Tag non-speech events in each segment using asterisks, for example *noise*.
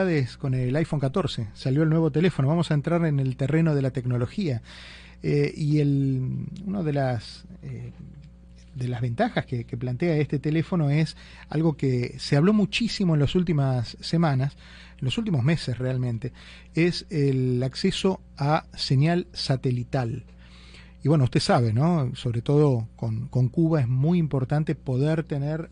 novedades con el iPhone 14. Salió el nuevo teléfono. Vamos a entrar en el terreno de la tecnología. Eh, y el, una de las, eh, de las ventajas que, plantea este teléfono es algo que se habló muchísimo en las últimas semanas, en los últimos meses realmente, es el acceso a señal satelital. Y bueno, usted sabe, ¿no? Sobre todo con, con Cuba es muy importante poder tener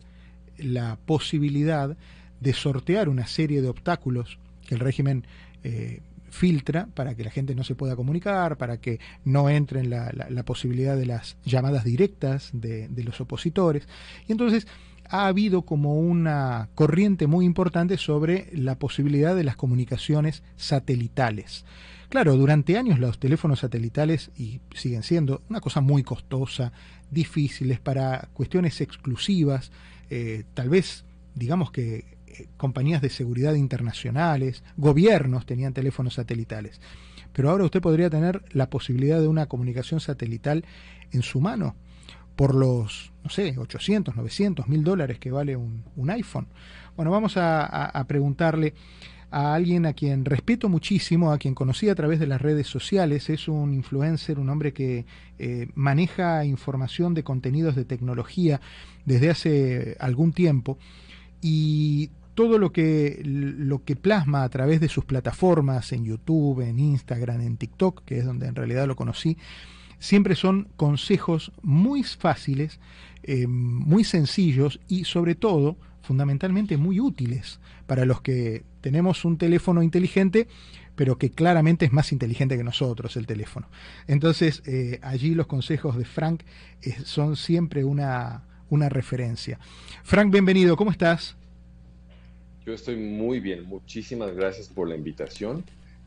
la posibilidad de sortear una serie de obstáculos que el régimen eh, filtra para que la gente no se pueda comunicar, para que no entre en la, posibilidad de las llamadas directas de, los opositores. Y entonces ha habido como una corriente muy importante sobre la posibilidad de las comunicaciones satelitales. Claro, durante años los teléfonos satelitales, y siguen siendo una cosa muy costosa, difíciles para cuestiones exclusivas, eh, tal vez digamos que eh, compañías de seguridad internacionales, gobiernos tenían teléfonos satelitales. Pero ahora usted podría tener la posibilidad de una comunicación satelital en su mano por los, no sé, 800, 900, 1000 dólares que vale un, iPhone. Bueno, vamos a, preguntarle a alguien a quien respeto muchísimo, a quien conocí a través de las redes sociales, es un influencer, un hombre que eh, maneja información de contenidos de tecnología desde hace algún tiempo y todo lo que, lo que plasma a través de sus plataformas en YouTube, en Instagram, en TikTok, que es donde en realidad lo conocí, siempre son consejos muy fáciles, eh, muy sencillos y sobre todo, fundamentalmente, muy útiles para los que tenemos un teléfono inteligente, pero que claramente es más inteligente que nosotros el teléfono. Entonces, eh, allí los consejos de Frank eh, son siempre una, una referencia. Frank, bienvenido, ¿cómo estás? Yo estoy muy bien, muchísimas gracias por la invitación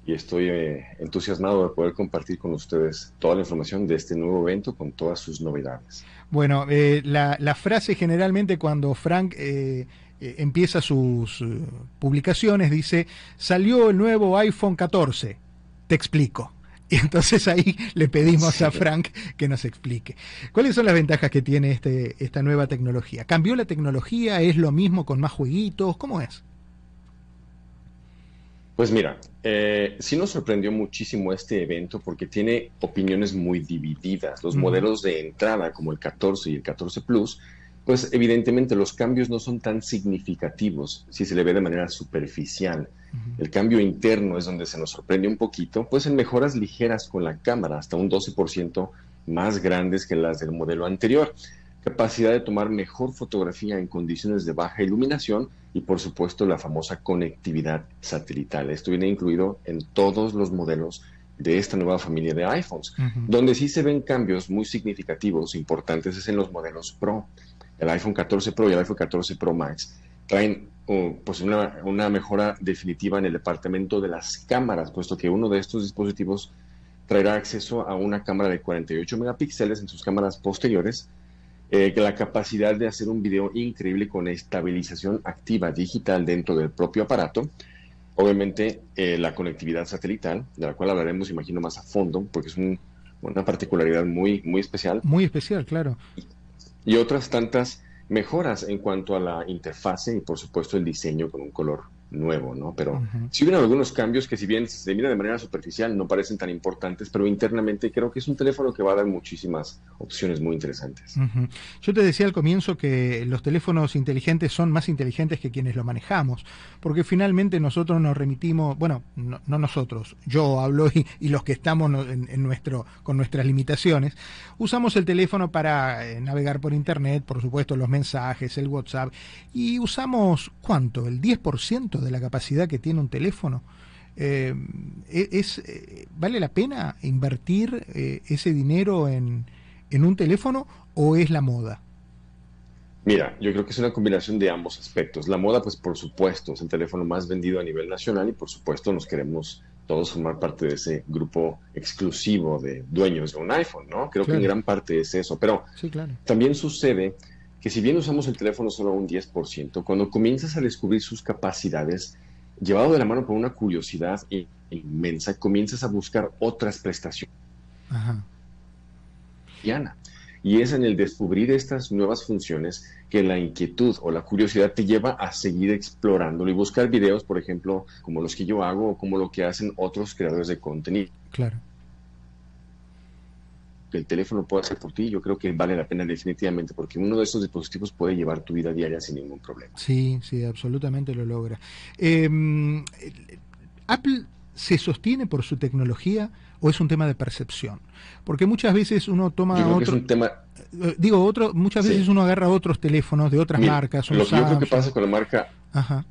y estoy eh, entusiasmado de poder compartir con ustedes toda la información de este nuevo evento con todas sus novedades. Bueno, eh, la, frase generalmente cuando Frank eh, empieza sus publicaciones dice, salió el nuevo iPhone 14, te explico. *laughs* Y entonces ahí le pedimos a Frank que nos explique. ¿Cuáles son las ventajas que tiene este, esta nueva tecnología? ¿Cambió la tecnología? ¿Es lo mismo con más jueguitos? ¿Cómo es? Pues mira, eh, sí nos sorprendió muchísimo este evento porque tiene opiniones muy divididas. Los modelos de entrada como el 14 y el 14 Plus pues evidentemente los cambios no son tan significativos si se le ve de manera superficial. El cambio interno es donde se nos sorprende un poquito, pues en mejoras ligeras con la cámara, hasta un 12% más grandes que las del modelo anterior. Capacidad de tomar mejor fotografía en condiciones de baja iluminación y por supuesto la famosa conectividad satelital. Esto viene incluido en todos los modelos de esta nueva familia de iPhones. Donde sí se ven cambios muy significativos, importantes, es en los modelos Pro el iPhone 14 Pro y el iPhone 14 Pro Max traen uh, pues una, mejora definitiva en el departamento de las cámaras, puesto que uno de estos dispositivos traerá acceso a una cámara de 48 megapíxeles en sus cámaras posteriores, eh, la capacidad de hacer un video increíble con estabilización activa digital dentro del propio aparato, obviamente eh, la conectividad satelital, de la cual hablaremos, imagino, más a fondo, porque es una particularidad muy, muy especial. Muy especial, claro y otras tantas mejoras en cuanto a la interfase y por supuesto el diseño con un color nuevo, ¿no? Pero si hubiera algunos cambios que si bien se mira de manera superficial no parecen tan importantes, pero internamente creo que es un teléfono que va a dar muchísimas opciones muy interesantes. Yo te decía al comienzo que los teléfonos inteligentes son más inteligentes que quienes lo manejamos, porque finalmente nosotros nos remitimos, bueno, no, nosotros, yo hablo y, los que estamos en, nuestro, con nuestras limitaciones, usamos el teléfono para eh, navegar por internet, por supuesto los mensajes, el WhatsApp, y usamos, ¿cuánto? El 10% de la capacidad que tiene un teléfono. Eh, e-, es, eh, ¿Vale la pena invertir eh, ese dinero en, en un teléfono o es la moda? Mira, yo creo que es una combinación de ambos aspectos. La moda, pues por supuesto, es el teléfono más vendido a nivel nacional y por supuesto nos queremos todos formar parte de ese grupo exclusivo de dueños de un iPhone, ¿no? Creo que en gran parte es eso, pero también sucede que si bien usamos el teléfono solo un 10%, cuando comienzas a descubrir sus capacidades, llevado de la mano por una curiosidad inmensa, comienzas a buscar otras prestaciones. Ajá. Y es en el descubrir estas nuevas funciones que la inquietud o la curiosidad te lleva a seguir explorándolo y buscar videos, por ejemplo, como los que yo hago o como lo que hacen otros creadores de contenido. Claro. Que el teléfono puede hacer por ti, yo creo que vale la pena definitivamente, porque uno de esos dispositivos puede llevar tu vida diaria sin ningún problema. Sí, sí, absolutamente lo logra. Em, Apple se sostiene por su tecnología o es un tema de percepción? Porque muchas veces uno toma Yo creo otro, que es un tema eh, digo otro, muchas veces Sí. uno agarra otros teléfonos de otras Mira, marcas, lo que yo creo que pasa con la marca Ajá,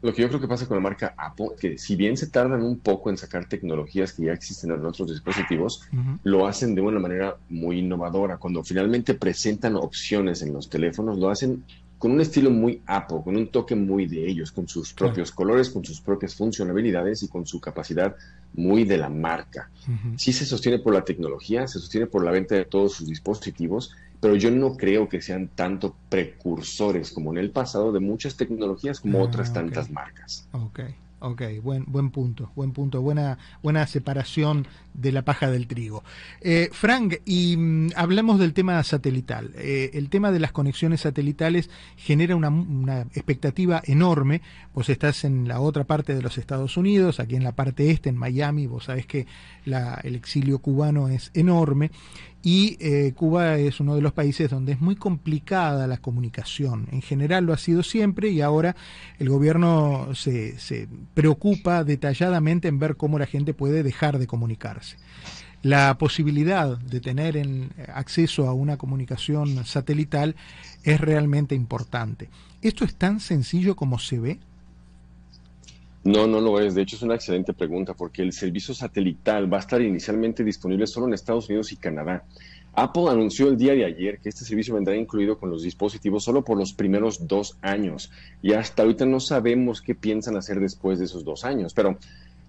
Lo que yo creo que pasa con la marca Apple, que si bien se tardan un poco en sacar tecnologías que ya existen en otros dispositivos, lo hacen de una manera muy innovadora. Cuando finalmente presentan opciones en los teléfonos, lo hacen con un estilo muy Apple, con un toque muy de ellos, con sus propios colores, con sus propias funcionalidades y con su capacidad muy de la marca. ujú. Sí se sostiene por la tecnología, se sostiene por la venta de todos sus dispositivos, pero yo no creo que sean tanto precursores como en el pasado de muchas tecnologías como Ah, otras tantas marcas. Ok, ok, buen, buen punto, buen punto, buena, buena separación de la paja del trigo. Eh, Frank, y mm, hablamos del tema satelital. Eh, el tema de las conexiones satelitales genera una, una expectativa enorme. Vos estás en la otra parte de los Estados Unidos, aquí en la parte este, en Miami, vos sabés que el exilio cubano es enorme. Y eh, Cuba es uno de los países donde es muy complicada la comunicación. En general lo ha sido siempre y ahora el gobierno se, se preocupa detalladamente en ver cómo la gente puede dejar de comunicarse. La posibilidad de tener en- acceso a una comunicación satelital es realmente importante. ¿Esto es tan sencillo como se ve? No, no lo es. De hecho, es una excelente pregunta porque el servicio satelital va a estar inicialmente disponible solo en Estados Unidos y Canadá. Apple anunció el día de ayer que este servicio vendrá incluido con los dispositivos solo por los primeros dos años. Y hasta ahorita no sabemos qué piensan hacer después de esos dos años. Pero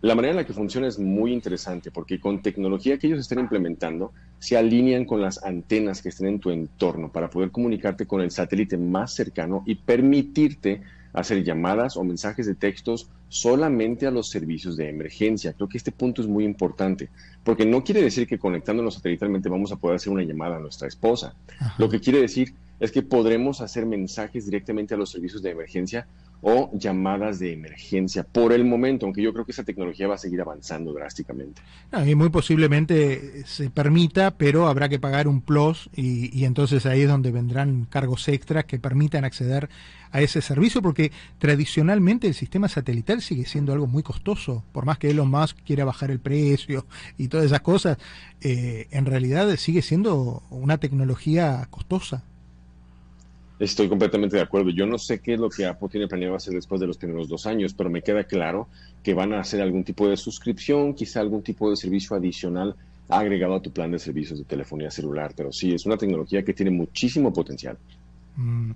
la manera en la que funciona es muy interesante porque con tecnología que ellos estén implementando, se alinean con las antenas que estén en tu entorno para poder comunicarte con el satélite más cercano y permitirte hacer llamadas o mensajes de textos solamente a los servicios de emergencia. Creo que este punto es muy importante, porque no quiere decir que conectándonos satelitalmente vamos a poder hacer una llamada a nuestra esposa. Ajá. Lo que quiere decir es que podremos hacer mensajes directamente a los servicios de emergencia o llamadas de emergencia por el momento, aunque yo creo que esa tecnología va a seguir avanzando drásticamente. No, y muy posiblemente se permita, pero habrá que pagar un plus y, y entonces ahí es donde vendrán cargos extras que permitan acceder a ese servicio, porque tradicionalmente el sistema satelital sigue siendo algo muy costoso, por más que Elon Musk quiera bajar el precio y todas esas cosas, eh, en realidad sigue siendo una tecnología costosa. Estoy completamente de acuerdo. Yo no sé qué es lo que Apple tiene planeado hacer después de los primeros dos años, pero me queda claro que van a hacer algún tipo de suscripción, quizá algún tipo de servicio adicional agregado a tu plan de servicios de telefonía celular. Pero sí, es una tecnología que tiene muchísimo potencial. Mm.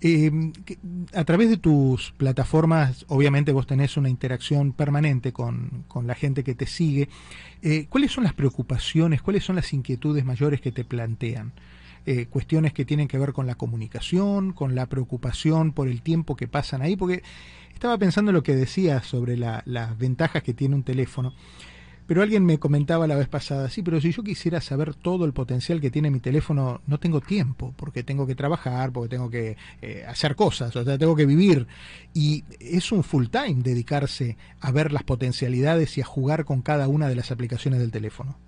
Que- a través de tus plataformas, obviamente vos tenés una interacción permanente con, con la gente que te sigue. Eh, ¿Cuáles son las preocupaciones, cuáles son las inquietudes mayores que te plantean? Eh, cuestiones que tienen que ver con la comunicación, con la preocupación por el tiempo que pasan ahí, porque estaba pensando en lo que decías sobre la- las ventajas que tiene un teléfono. Pero alguien me comentaba la vez pasada, sí, pero si yo quisiera saber todo el potencial que tiene mi teléfono, no tengo tiempo, porque tengo que trabajar, porque tengo que eh, hacer cosas, o sea, tengo que vivir. Y es un full time dedicarse a ver las potencialidades y a jugar con cada una de las aplicaciones del teléfono.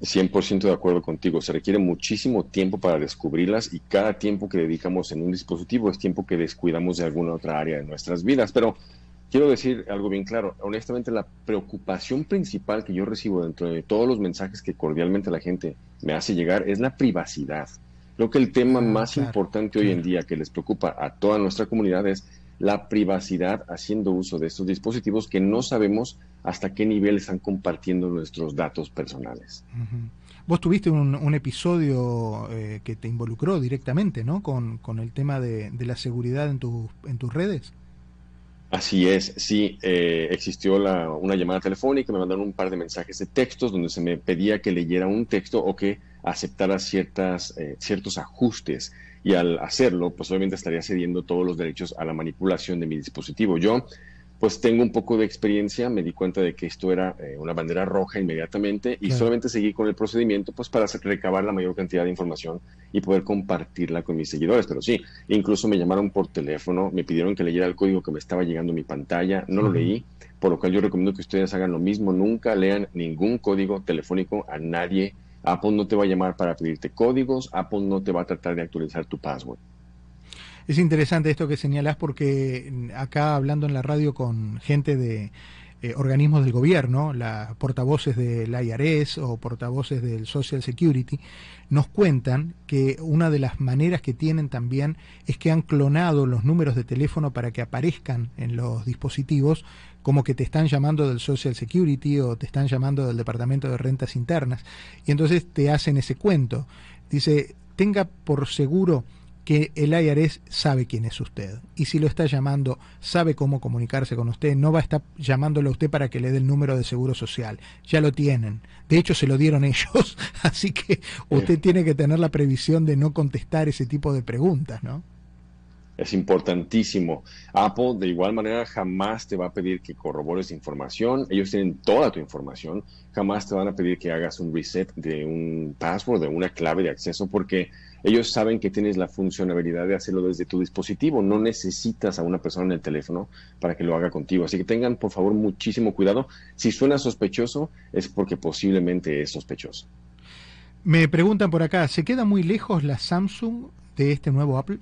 100% de acuerdo contigo. Se requiere muchísimo tiempo para descubrirlas y cada tiempo que dedicamos en un dispositivo es tiempo que descuidamos de alguna otra área de nuestras vidas. Pero quiero decir algo bien claro. Honestamente, la preocupación principal que yo recibo dentro de todos los mensajes que cordialmente la gente me hace llegar es la privacidad. Creo que el tema Ah, más claro, importante hoy en día que les preocupa a toda nuestra comunidad es la privacidad haciendo uso de estos dispositivos que no sabemos hasta qué nivel están compartiendo nuestros datos personales. Vos tuviste un, un episodio eh, que te involucró directamente, ¿no? Con, con el tema de, de la seguridad en tus redes. Así es, sí, eh, existió la- una llamada telefónica, me mandaron un par de mensajes de textos donde se me pedía que leyera un texto o que aceptara ciertas, eh, ciertos ajustes y al hacerlo, pues obviamente estaría cediendo todos los derechos a la manipulación de mi dispositivo. Yo pues tengo un poco de experiencia, me di cuenta de que esto era eh, una bandera roja inmediatamente y solamente seguí con el procedimiento pues para recabar la mayor cantidad de información y poder compartirla con mis seguidores. Pero sí, incluso me llamaron por teléfono, me pidieron que leyera el código que me estaba llegando a mi pantalla, no lo leí, por lo cual yo recomiendo que ustedes hagan lo mismo, nunca lean ningún código telefónico a nadie. Apple no te va a llamar para pedirte códigos, Apple no te va a tratar de actualizar tu password. Es interesante esto que señalas porque acá hablando en la radio con gente de eh, organismos del gobierno, la, portavoces del IRS o portavoces del Social Security, nos cuentan que una de las maneras que tienen también es que han clonado los números de teléfono para que aparezcan en los dispositivos como que te están llamando del Social Security o te están llamando del Departamento de Rentas Internas. Y entonces te hacen ese cuento. Dice, tenga por seguro que el IRS sabe quién es usted. Y si lo está llamando, sabe cómo comunicarse con usted. No va a estar llamándolo a usted para que le dé el número de seguro social. Ya lo tienen. De hecho, se lo dieron *laughs* ellos. Así que usted tiene que tener la previsión de no contestar ese tipo de preguntas, ¿no? Es importantísimo. Apple de igual manera jamás te va a pedir que corrobores información. Ellos tienen toda tu información. Jamás te van a pedir que hagas un reset de un password, de una clave de acceso, porque ellos saben que tienes la funcionalidad de hacerlo desde tu dispositivo. No necesitas a una persona en el teléfono para que lo haga contigo. Así que tengan, por favor, muchísimo cuidado. Si suena sospechoso, es porque posiblemente es sospechoso. Me preguntan por acá, ¿se queda muy lejos la Samsung de este nuevo Apple?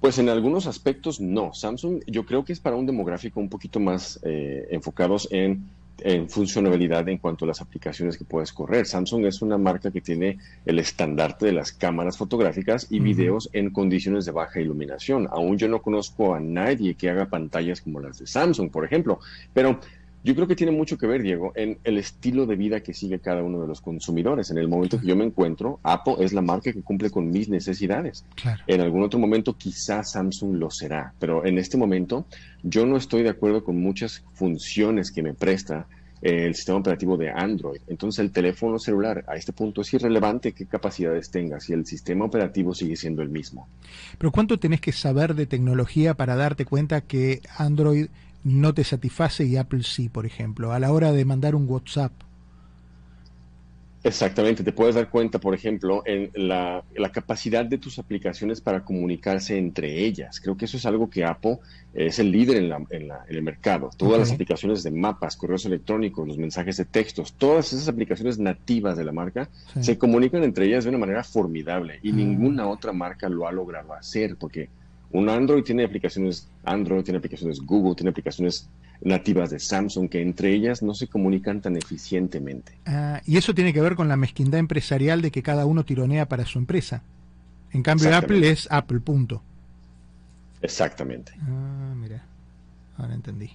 Pues en algunos aspectos no. Samsung yo creo que es para un demográfico un poquito más eh, enfocados en en funcionalidad en cuanto a las aplicaciones que puedes correr. Samsung es una marca que tiene el estandarte de las cámaras fotográficas y videos en condiciones de baja iluminación. Aún yo no conozco a nadie que haga pantallas como las de Samsung, por ejemplo, pero yo creo que tiene mucho que ver, Diego, en el estilo de vida que sigue cada uno de los consumidores. En el momento que yo me encuentro, Apple es la marca que cumple con mis necesidades. En algún otro momento quizás Samsung lo será, pero en este momento yo no estoy de acuerdo con muchas funciones que me presta eh, el sistema operativo de Android. Entonces el teléfono celular a este punto es irrelevante qué capacidades tenga si el sistema operativo sigue siendo el mismo. Pero ¿cuánto tenés que saber de tecnología para darte cuenta que Android no te satisface y Apple sí, por ejemplo, a la hora de mandar un WhatsApp. Exactamente, te puedes dar cuenta, por ejemplo, en la, capacidad de tus aplicaciones para comunicarse entre ellas. Creo que eso es algo que Apple es el líder en, en, el mercado. Todas las aplicaciones de mapas, correos electrónicos, los mensajes de textos, todas esas aplicaciones nativas de la marca se comunican entre ellas de una manera formidable y ah. ninguna otra marca lo ha logrado hacer porque un Android tiene aplicaciones Android, tiene aplicaciones Google, tiene aplicaciones nativas de Samsung que entre ellas no se comunican tan eficientemente. Ah, y eso tiene que ver con la mezquindad empresarial de que cada uno tironea para su empresa. En cambio, Apple es Apple, punto. Exactamente. Ah, mira, ahora entendí.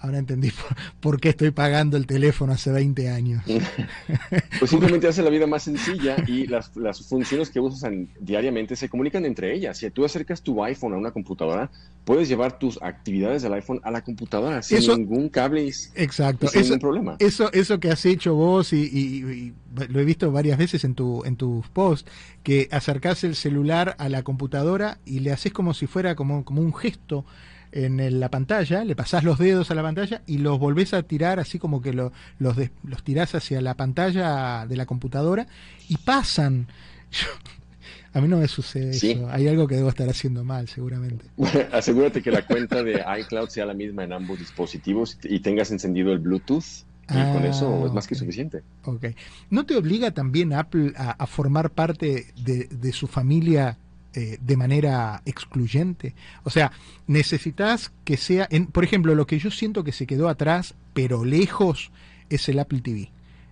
Ahora entendí *laughs* por, qué estoy pagando el teléfono hace 20 años. *laughs* pues simplemente hace la vida más sencilla y las, funciones que usas diariamente se comunican entre ellas. Si tú acercas tu iPhone a una computadora, puedes llevar tus actividades del iPhone a la computadora sin ningún cable exacto. sin ningún problema. Eso, eso que has hecho vos y, lo he visto varias veces en, tu, en tus posts, que acercás el celular a la computadora y le haces como si fuera como, como un gesto en la pantalla, le pasás los dedos a la pantalla y los volvés a tirar así como que los, los tirás hacia la pantalla de la computadora y pasan. *laughs* a mí no me sucede eso. Hay algo que debo estar haciendo mal, seguramente. *laughs* asegúrate que la cuenta de iCloud sea la misma en ambos dispositivos y tengas encendido el Bluetooth. Y con eso es más que suficiente. Ok. ¿No te obliga también Apple a, formar parte de, de su familia eh, de manera excluyente. O sea, necesitas que sea, en, por ejemplo, lo que yo siento que se quedó atrás, pero lejos, es el Apple TV,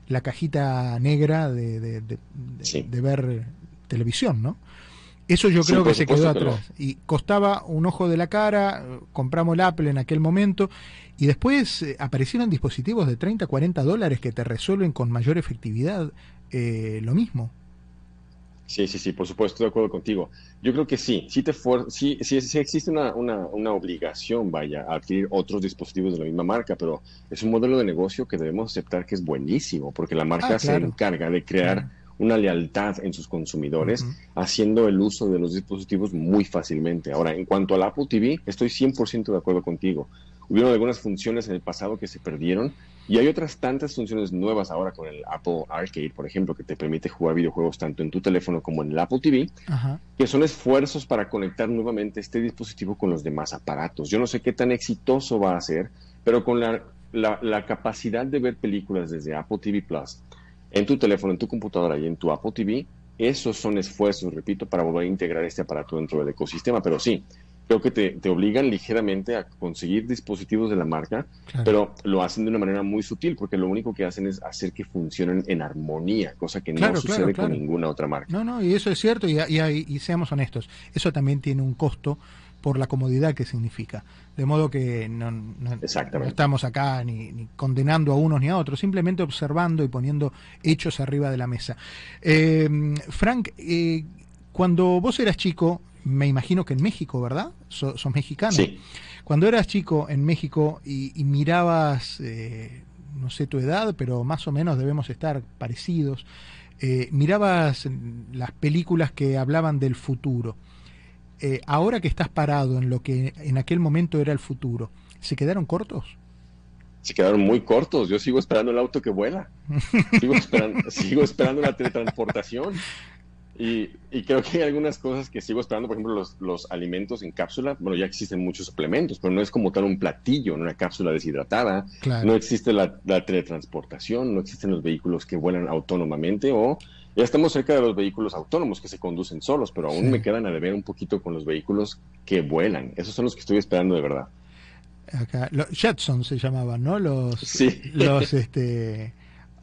la cajita negra de, de, ver televisión, ¿no? Eso yo creo que se quedó atrás. Y costaba un ojo de la cara, compramos el Apple en aquel momento, y después eh, aparecieron dispositivos de 30, 40 dólares que te resuelven con mayor efectividad eh, lo mismo. Sí, sí, sí, por supuesto, estoy de acuerdo contigo. Yo creo que sí, sí, te sí, sí, sí existe una, una, una, obligación, vaya, a adquirir otros dispositivos de la misma marca, pero es un modelo de negocio que debemos aceptar que es buenísimo, porque la marca ah, se encarga de crear una lealtad en sus consumidores, haciendo el uso de los dispositivos muy fácilmente. Ahora, en cuanto al Apple TV, estoy 100% de acuerdo contigo. Hubieron algunas funciones en el pasado que se perdieron y hay otras tantas funciones nuevas ahora con el Apple Arcade, por ejemplo, que te permite jugar videojuegos tanto en tu teléfono como en el Apple TV, que son esfuerzos para conectar nuevamente este dispositivo con los demás aparatos. Yo no sé qué tan exitoso va a ser, pero con la, la capacidad de ver películas desde Apple TV Plus en tu teléfono, en tu computadora y en tu Apple TV, esos son esfuerzos, repito, para volver a integrar este aparato dentro del ecosistema. Pero sí, creo que te, obligan ligeramente a conseguir dispositivos de la marca, pero lo hacen de una manera muy sutil, porque lo único que hacen es hacer que funcionen en armonía, cosa que no sucede con ninguna otra marca. No, no, y eso es cierto, y, y, seamos honestos, eso también tiene un costo por la comodidad que significa. De modo que no, estamos acá ni, condenando a unos ni a otros, simplemente observando y poniendo hechos arriba de la mesa. Eh, Frank, eh, cuando vos eras chico, me imagino que en México, ¿verdad? Sos, mexicano. Sí. Cuando eras chico en México y, mirabas, eh, no sé tu edad, pero más o menos debemos estar parecidos, eh, mirabas las películas que hablaban del futuro. Eh, ahora que estás parado en lo que en aquel momento era el futuro, ¿se quedaron cortos? Se quedaron muy cortos. Yo sigo esperando el auto que vuela. Sigo esperando, *laughs* sigo esperando la teletransportación. Y, creo que hay algunas cosas que sigo esperando, por ejemplo, los, los, alimentos en cápsula. Bueno, ya existen muchos suplementos, pero no es como tal un platillo, una cápsula deshidratada. No existe la, teletransportación, no existen los vehículos que vuelan autónomamente o ya estamos cerca de los vehículos autónomos que se conducen solos, pero aún me quedan a deber un poquito con los vehículos que vuelan. Esos son los que estoy esperando de verdad. Acá, los Jetson se llamaban, ¿no? Los, sí. los *laughs* este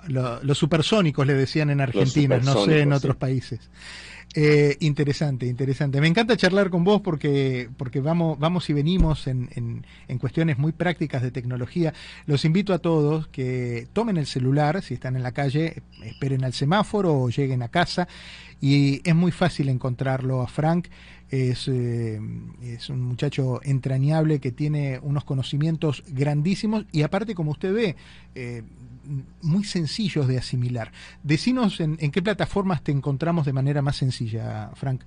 los supersónicos le decían en Argentina, no sé en otros países. Eh, interesante, interesante. Me encanta charlar con vos porque, porque vamos, vamos y venimos en, en, cuestiones muy prácticas de tecnología. Los invito a todos que tomen el celular, si están en la calle, esperen al semáforo o lleguen a casa. Y es muy fácil encontrarlo a Frank. Es, eh, es un muchacho entrañable que tiene unos conocimientos grandísimos y aparte, como usted ve, eh, muy sencillos de asimilar. Decinos en, qué plataformas te encontramos de manera más sencilla, Frank.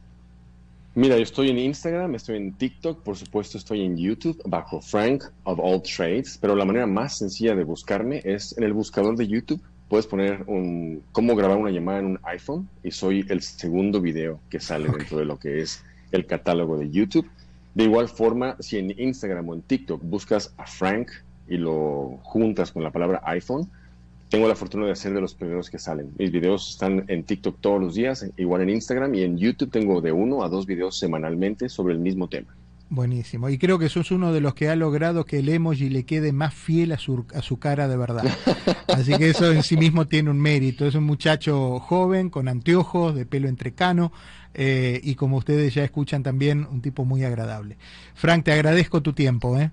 Mira, yo estoy en Instagram, estoy en TikTok, por supuesto estoy en YouTube bajo Frank of All Trades, pero la manera más sencilla de buscarme es en el buscador de YouTube. Puedes poner un cómo grabar una llamada en un iPhone y soy el segundo video que sale dentro de lo que es el catálogo de YouTube. De igual forma, si en Instagram o en TikTok buscas a Frank y lo juntas con la palabra iPhone, tengo la fortuna de hacer de los primeros que salen. Mis videos están en TikTok todos los días, igual en Instagram y en YouTube tengo de uno a dos videos semanalmente sobre el mismo tema. Buenísimo. Y creo que sos uno de los que ha logrado que el emoji le quede más fiel a su, a su cara de verdad. *laughs* Así que eso en sí mismo tiene un mérito. Es un muchacho joven, con anteojos, de pelo entrecano, eh, y como ustedes ya escuchan también, un tipo muy agradable. Frank, te agradezco tu tiempo. ¿eh?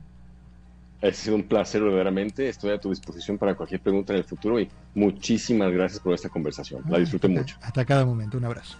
Ha sido un placer verdaderamente. Estoy a tu disposición para cualquier pregunta en el futuro y muchísimas gracias por esta conversación. La disfruté mucho. Hasta cada momento. Un abrazo.